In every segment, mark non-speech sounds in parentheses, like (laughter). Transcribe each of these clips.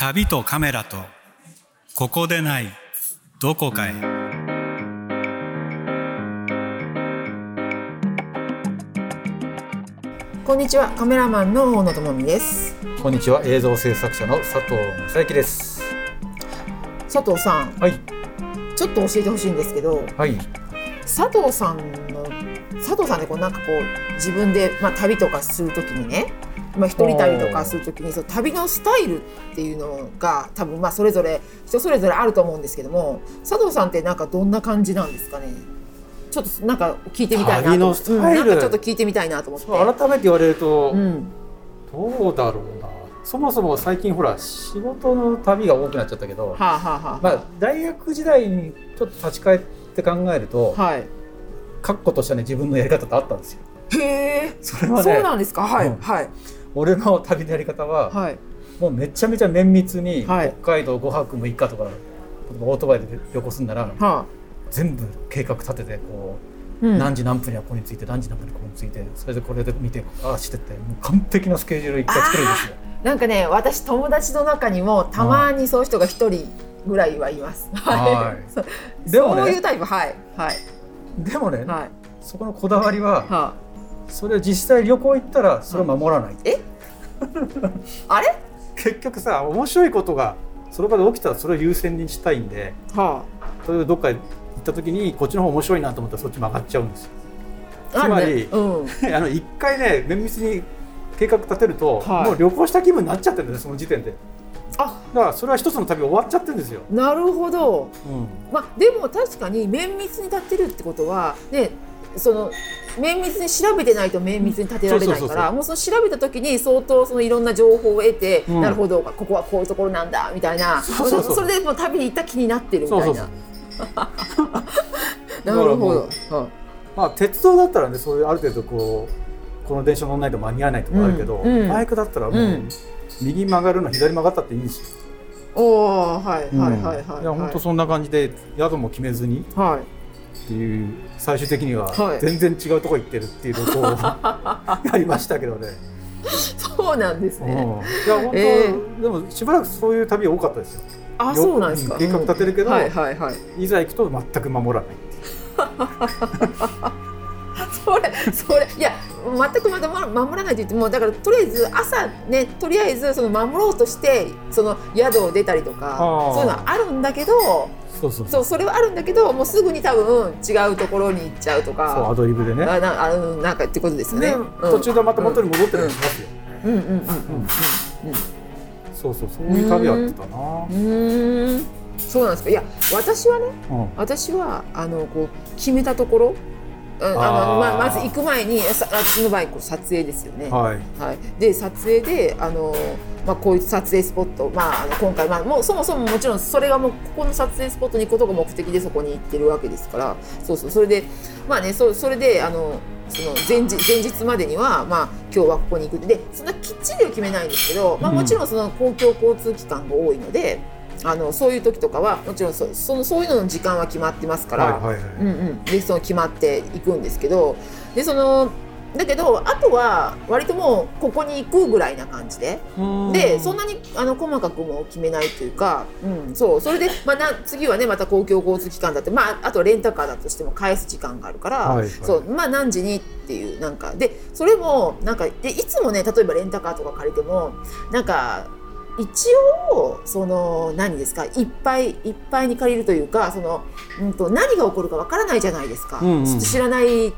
旅とカメラとここでないどこかへ。こんにちはカメラマンの大野智美です。こんにちは映像制作者の佐藤正幸です。佐藤さんはい。ちょっと教えてほしいんですけどはい。佐藤さんの佐藤さんってこうなんかこう自分で、まあ、旅とかするときにね、まあ、一人旅とかするときにその旅のスタイルっていうのが多分まあそれぞれ人それぞれあると思うんですけども佐藤さんってなんかどんな感じなんですかね？ちょっとなんか聞いてみたいなと。旅のスタイル。うんなんかちょっと聞いてみたいなと思って。改めて言われると、うん、どうだろうな。そもそも最近ほら仕事の旅が多くなっちゃったけど、はあ、はあはあ。まあ、大学時代にちょっと立ち返って考えるとはい、確固としたね自分のやり方ってあったんですよ。へえ。それはねそうなんですか？はい、うん。はい俺の旅のやり方は、はい。もうめちゃめちゃ綿密にはい。北海道5泊6日とか、オートバイで旅行するならは全部計画立ててこあ、うう、ん。何時何分にはここについて何時何分にここについてそれでこれで見てああしてってもう完璧なスケジュール一回作るんですよ。なんかね私友達の中にもたまにそういう人が一人ぐらいはいます。はい。そうでもね。そういうタイプ。はい。はい。でもね、はい。そこのこだわりははそれ実際旅行行ったらそれを守らない、あ、(laughs) あれ？結局さ面白いことがその場で起きたらそれを優先にしたいんでは例えばどっか行った時にこっちの方面白いなと思ったらそっち曲がっちゃうんですよ。あ、つまりうん。(laughs) あの一回ね綿密に計画立てると、はい。もう旅行した気分になっちゃってるんですその時点で。あ。だからそれは一つの旅終わっちゃってるんですよ、なるほど。うん。まあでも確かに綿密に立ってるってことはねその綿密に調べてないと綿密に立てられないからもうその調べた時に相当そのいろんな情報を得て、うん。なるほどここはこういうところなんだみたいな。それでもう。旅に行った気になってるみたいな。(laughs) なるほど、まあ鉄道だったらねそういうある程度こうこの電車乗らないと間に合わないとかあるけど、うんうん。バイクだったらもう、うん。右曲がるの左曲がったっていいんですよ。おおはいはいはいはい、いや本当そんな感じで宿も決めずにはいっていう最終的にははい。全然違うとこ行ってるっていう旅行を (laughs) やりましたけどね。そうなんですうん。いね、や本当、えでもしばらくそういう旅多かったですよ。あそうなんですか。計画立てるけど、はいはいはい。いざ行くと全く守らないっていう。(laughs) それそれいや全くまだ守らないと言ってもだからとりあえず朝ねとりあえずその守ろうとしてその宿を出たりとかそういうのはあるんだけどそうそうそう。それはあるんだけどもうすぐに多分違うところに行っちゃうとそうアかドリブでね。あなあのなんかってことですよね。でうん。途中でまた元に戻ってるりしますよ。うん。うんうんうんそうそうそういう旅やってたな。うんうん。そうなんですか。いや私はねうん。私はあのこう決めたところうんあのままず行く前にさ私の場合こう撮影ですよね。はい。はい、で撮影であの、まあ、こういう撮影スポット、まあ、あの今回、まあ、もうそもそももちろんそれがもうここの撮影スポットに行くことが目的でそこに行ってるわけですから。そうそう。それでまあねそそれであのその前日前日までには、まあ、今日はここに行く。でそんなきっちりは決めないんですけど、まあ、うん。もちろんその公共交通機関が多いのであのそういう時とかはもちろんそそのそういうのの時間は決まってますから。うんうん、でその決まっていくんですけど。でそのだけどあとは割ともうここに行くぐらいな感じで。でそんなにあの細かくも決めないというか、うん、そう。それで、まあ、な次はねまた公共交通機関だって、まあ、あとレンタカーだとしても返す時間があるから、はいはい。そう。まあ、何時にっていうなんかでそれもなんかでいつもね例えばレンタカーとか借りてもなんか一応その何ですかいっぱいいっぱいに借りるというかその、うん、と何が起こるかわからないじゃないですか、うんうん知らない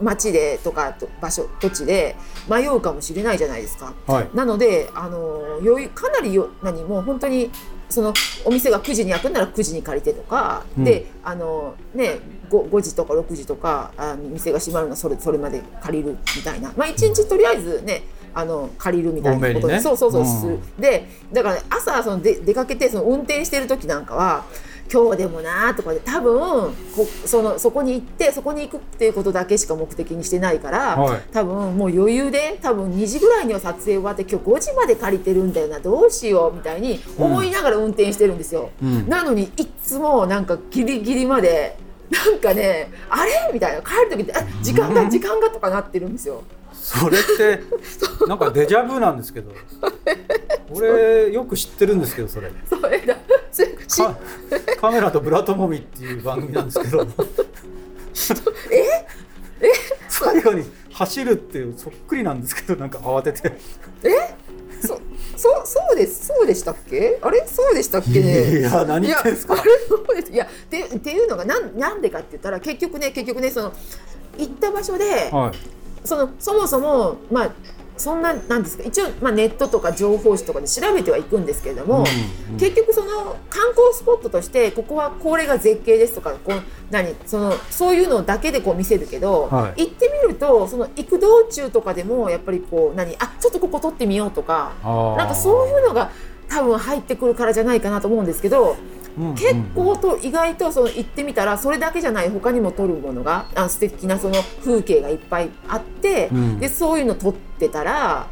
町でとかと場所土地で迷うかもしれないじゃないですか。はい。なのであの余裕かなりよ何もう本当にそのお店が9時に開くんなら9時に借りてとか、うんであの、ね、5, 5時とか6時とかあ店が閉まるのはそれそれまで借りるみたいな、まあ、1日とりあえずねあの借りるみたいなことにねそうそうそう、うん。でだから、ね、朝そので出かけてその運転してる時なんかは今日でもなとかで多分こそのそこに行ってそこに行くっていうことだけしか目的にしてないから、はい。多分もう余裕で多分2時ぐらいには撮影終わって今日5時まで借りてるんだよなどうしようみたいに思いながら運転してるんですよ。うん。なのにいっつもなんかギリギリまでなんかねあれ？みたいな。帰る時ってあ時間が時間がとかなってるんですよ。それって (laughs) なんかデジャブなんですけど。俺よく知ってるんですけどそれ。それだ。カカメラとブラトモミっていう番組なんですけど。え？え？最後に走るっていうそっくりなんですけどなんか慌てて。そそうそうですそうでしたっけ？あれ？そうでしたっけ？ねいや何言ってんすか？いやあれそうです。いやでっていうのがなんなんでかって言ったら結局ね結局ねその行った場所ではいそのそもそもまあそんななんですか一応、まあ、ネットとか情報誌とかで調べてはいくんですけれども、うん結局その観光スポットとしてここはこれが絶景ですとかこう何そのそういうのだけでこう見せるけど、はい。行ってみるとその行く道中とかでもやっぱりこう何あちょっとここ撮ってみようとかなんかそういうのが多分入ってくるからじゃないかなと思うんですけどうん。うん結構と意外とその行ってみたらそれだけじゃない他にも撮るものがあ素敵なその風景がいっぱいあって、うん。でそういうの撮ってたら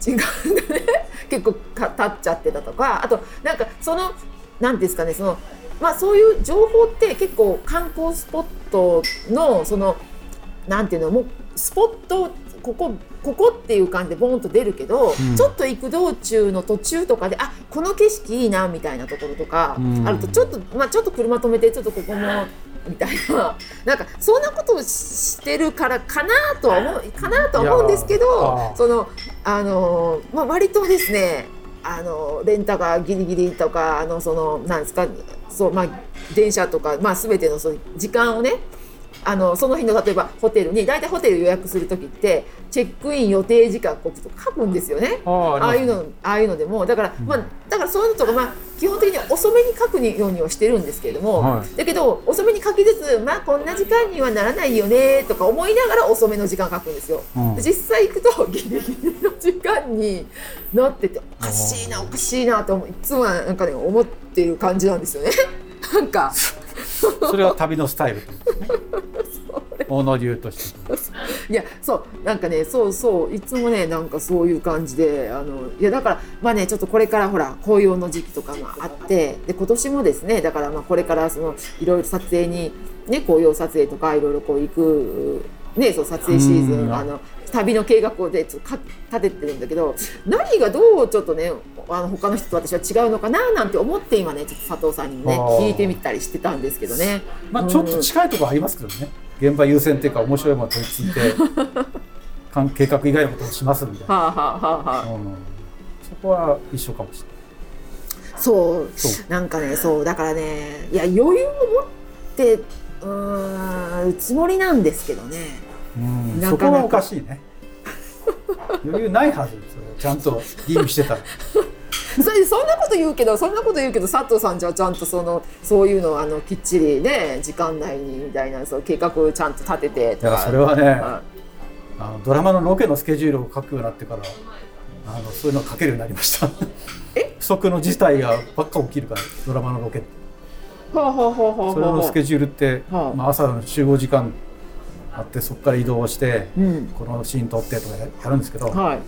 時間がね。(laughs) 結構か経っちゃってたとか。あとなんかその何ですかねそのまあそういう情報って結構観光スポットのそのなんていうのもうスポットここここっていう感じでボンと出るけど、うん。ちょっと行く道中の途中とかであこの景色いいなみたいなところとか、うん。あるとちょっとまあちょっと車止めてちょっとここもみたいな。(laughs) なんかそんなことをしてるからかなとは思うかなとは思うんですけどーそのあのまあ割とですねあのレンタカーギリギリとかあのそのなんですかそうまあ電車とかまあ全てのそういう時間をねあのその日の例えばホテルに大体ホテル予約する時ってチェックイン予定時間こう書くんですよね。あーああいうのああいうのでもだから、まあだからそういうのとかまあ基本的に遅めに書くようにはしてるんですけれども、はいだけど遅めに書きつつまあこんな時間にはならないよねとか思いながら遅めの時間書くんですよ。うんで実際行くと (laughs) ギリギリの時間になってておかしいなおかしいなと思ういつもなんかね思ってる感じなんですよね。(laughs) なんかそれは旅のスタイルということですね。大野流として。いやそうなんかねそうそういつもねなんかそういう感じであのいやだからまあねちょっとこれからほら紅葉の時期とかがあってで今年もですねだからまあこれからそのいろいろ撮影にね紅葉撮影とかいろいろこう行くねそう撮影シーズうん。ンあの旅の計画をでちょっとか立ててるんだけど何がどうちょっとねあの他の人と私は違うのかななんて思って今ねちょっと佐藤さんにもね聞いてみたりしてたんですけどね。まあちょっと近いところありますけどね。現場優先っていうか面白いもの取り付いて (laughs) 計画以外のことをしますみたいな、はあはあはあはあ。うん、そこは一緒かもしそう。そなんかねそう。だからねいや余裕を持ってうーんつもりなんですけどね。れない、うん、そこはおかしいね。(laughs) 余裕ないはずですよちゃんと。吟味してたら。(laughs) それでそんなこと言うけどそんなこと言うけど佐藤さんじゃちゃんとそのそういうのをあのきっちりね時間内にみたいなそう計画をちゃんと立ててとだかそれはねはあのドラマのロケのスケジュールを書くようになってからあのそういうのを書けるようになりました。え？(laughs) 不測の事態がばっか起きるからドラマのロケって。いほうほうほうほうそれのスケジュールって、はあ。まあ、朝の集合時間あってそこから移動して、うん。このシーン撮ってとかややるんですけど、は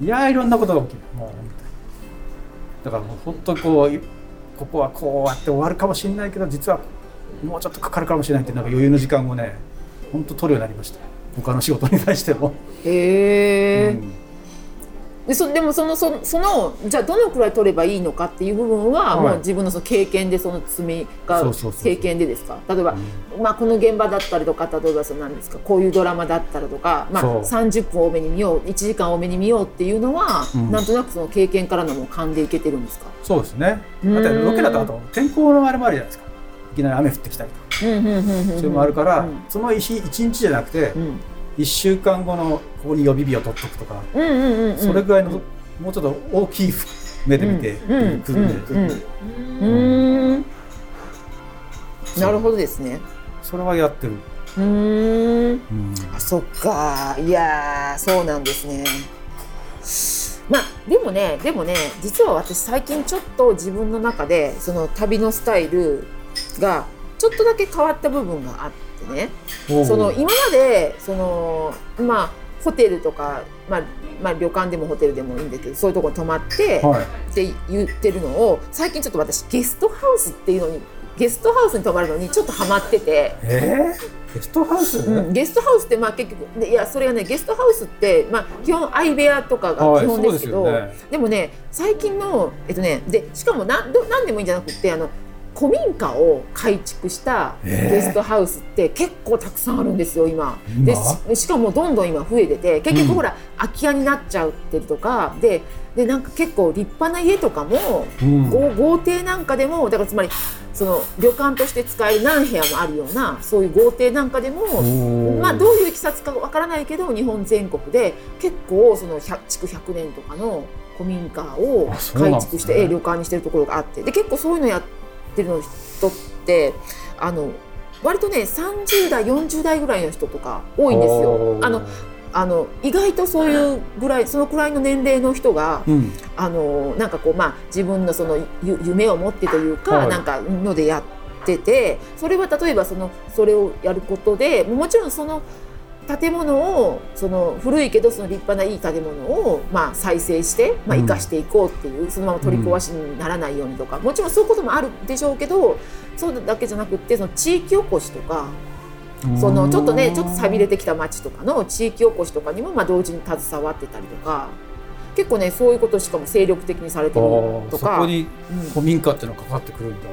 い。いやーいろんなことが起きる。もうだからもう本当にこういここはこうやって終わるかもしれないけど実はもうちょっとかかるかもしれないってなんか余裕の時間をね本当取るようになりました。他の仕事に対しても、へえ、うんでそでもそのそそのじゃあどのくらい取ればいいのかっていう部分は、はい。もう自分のその経験でその積みが経験でですか？例えば、まあ、この現場だったりとか例えばその何ですかこういうドラマだったりとか、まあ、そう。30分多めに見よう1時間多めに見ようっていうのは、うん。なんとなくその経験からのもう勘でいけてるんですか？そうですね。うんだってロケだとあと天候のあれもあるじゃないですか。いきなり雨降ってきたりとか。うんうんうんうんうん。それもあるから、うん。その一一日じゃなくて、うん1週間後のここに予備日を取っとくとか、うんうんうんうん。それぐらいのもうちょっと大きい目で見てうんくるんで、なるほどですね。それはやってる、うーん。うん。あそっか。いやーそうなんですね。まあでもねでもね実は私最近ちょっと自分の中でその旅のスタイルがちょっとだけ変わった部分があってね。その今までそのまあホテルとか、まあ、まあ旅館でもホテルでもいいんだけどそういうところに泊まって、はい。って言ってるのを最近ちょっと私ゲストハウスっていうのにゲストハウスに泊まるのにちょっとハマってて。えー、ゲストハウス、うん、ゲストハウスってまあ結局でいやそれがねゲストハウスってまあ基本相部屋とかが基本ですけど、はいでね。でもね最近のえっとねでしかもなんどなんでもいいんじゃなくてあの古民家を改築したえー。ゲストハウスって結構たくさんあるんですよ今。で今ししかもどんどん今増えてて結うん。局ほら、空き家になっちゃうってるとかででなんか結構立派な家とかも、うん。豪豪邸なんかでもだからつまりその旅館として使える何部屋もあるようなそういう豪邸なんかでもー。まあ、どういういきさつかわからないけど日本全国で結構その100築100年とかの古民家を改築して、ええ旅館にしてるところがあって。で結構そういうのやってるの人ってあの割とね30代40代ぐらいの人とか多いんですよ。あのあの意外とそういうぐらいそのくらいの年齢の人がうん。あのなんかこうまあ自分のそのゆ夢を持ってというか、はい。なんかのでやっててそれは例えばそのそれをやることでもちろんその建物をその古いけどその立派ないい建物をまあ再生して、まあ、うん。生かしていこうっていう、そのまま取り壊しにならないようにとか、もちろんそういうこともあるでしょうけどそうだけじゃなくってその地域おこしとかそのちょっとねちょっと寂れてきた町とかの地域おこしとかにもまあ同時に携わってたりとか結構ねそういうことしかも精力的にされてるとか。そこにうん。古民家っていうのがかかってくるんだ、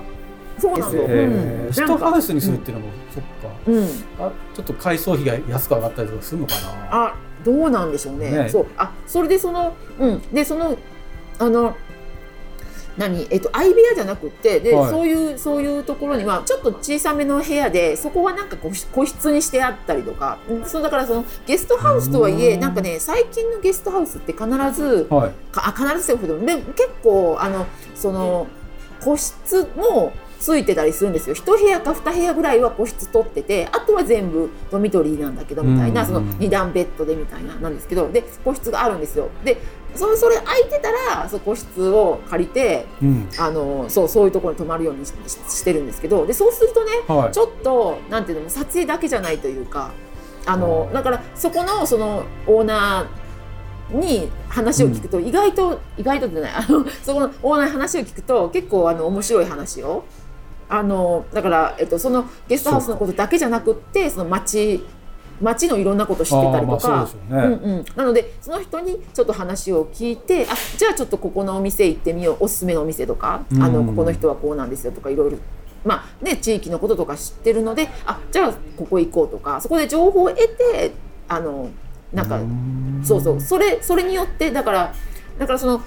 そうなんだよ、えーうん。ハウスにするっていうのも、そっか。うん、あちょっと改装費が安く上がったりとかするのかな。あどうなんでしょうね。ね。そう。あそれでそのうん。でそのあの何？えっと相部屋じゃなくってで、はい。そういうそういうところにはちょっと小さめの部屋でそこはなんか個室個室にしてあったりとか。うんそうだからそのゲストハウスとはいえうん。なんかね最近のゲストハウスって必ずはい。かあ必ずせよほどで結構あのその個室もついてたりするんですよ。一部屋か二部屋ぐらいは個室取っててあとは全部ドミトリーなんだけどみたいな、うん。その二段ベッドでみたいななんですけどで個室があるんですよ。でそれそれ空いてたらその個室を借りてうん。あのそうそういうところに泊まるようにしてるんですけどでそうするとねはい。ちょっとなんていうの撮影だけじゃないというかあのだからそこのそのオーナーに話を聞くと、意外と意外とじゃないあのそこのオーナーに話を聞くと結構あの面白い話をあのだから、えっと、そのゲストハウスのことだけじゃなくってその街街のいろんなこと知ってたりとか。そうんうん、なのでその人にちょっと話を聞いてあじゃあちょっとここのお店行ってみよう。おすすめのお店とか、あのうんここの人はこうなんですよとかいろいろ。まあね、地域のこととか知ってるのであじゃあここ行こうとか。そこで情報を得てあのなんかん。そうそう。それそれによってだからだからその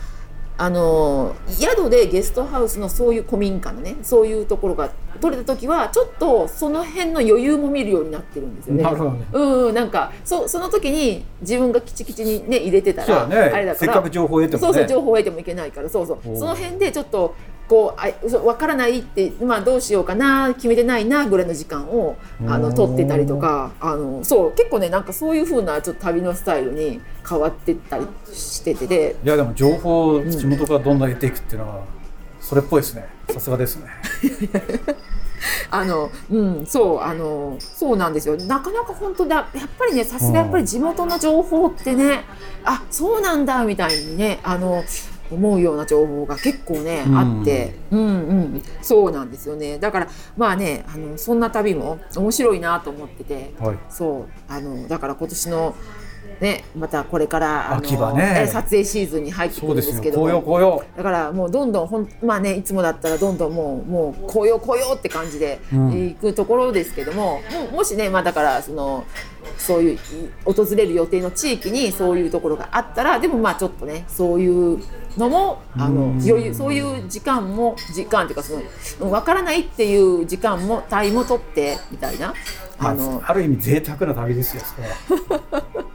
あの宿でゲストハウスのそういう古民家のねそういうところが取れた時はちょっとその辺の余裕も見るようになってるんですよね。なるほどね。うんうんなんかそその時に自分がキチキチにね入れてたら、あれだからせっかく情報を得てもね。そうそう情報を得てもいけないからそうそう。その辺でちょっとこうあ分からないって、まあ、どうしようかな決めてないなぐらいの時間をあの取ってたりとかあのそう結構ねなんかそういう風なちょっと旅のスタイルに変わってったりしててでいやでも情報を地元からどんどん得ていくっていうのはそれっぽいですね。さすがですね。(laughs) あのうんそうあのそうなんですよ。なかなか本当だやっぱりねさすがやっぱり地元の情報ってねあそうなんだみたいにねあの思うような情報が結構ね、うん。あって。うんうん。そうなんですよね。だからまあねあのそんな旅も面白いなと思ってて。はい。そう。あのだから今年のねまたこれからあの秋はね。え撮影シーズンに入ってくるんですすけども。紅葉紅葉だからもうどんどんほんまあねいつもだったらどんどんもうもう紅葉紅葉って感じでうん。行くところですけども、ももしねまあだからそのそういうい訪れる予定の地域にそういうところがあったらでもまあちょっとねそういうのもあのうん。余裕そういう時間も時間っていうかその分からないっていう時間も帯も取ってみたいな。あのある意味贅沢な旅ですよそれは (laughs)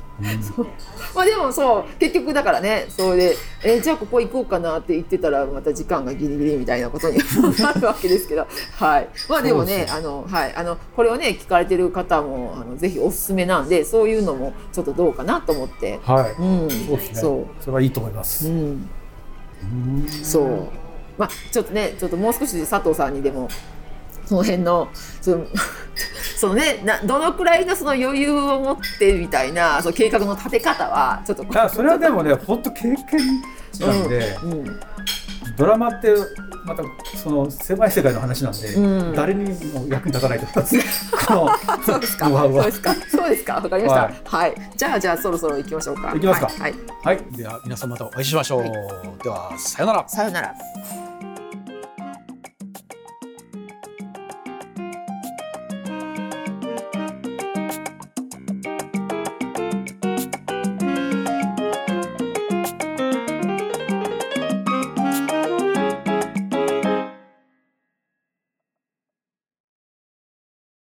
まあでもそう結局だからねそれでえじゃあここ行こうかなって言ってたらまた時間がギリギリみたいなことに (laughs) なるわけですけど。はい。まあでもねあのはい。あのこれをね聞かれてる方もあのぜひおすすめなんでそういうのもちょっとどうかなと思って。はい、うん。そうですね。そそれはいいと思いまうす、うん。うんそう。まあちょっとねちょっともう少し佐藤さんにでもその辺のそのそのねなどのくらいのその余裕を持ってみたいなその計画の立て方はちょっとあそれはでもね (laughs) 本当経験値なんで、うんドラマってまたその狭い世界の話なんで、うん誰にも役に立たないと思います。(laughs) そうですか。そうですか。そうですか。わかりました。ははいい。じゃあじゃあそろそろ行きましょうか。行きますかはい。はいはいでは皆さんまたお会いしましょう、はいではさよならさよなら。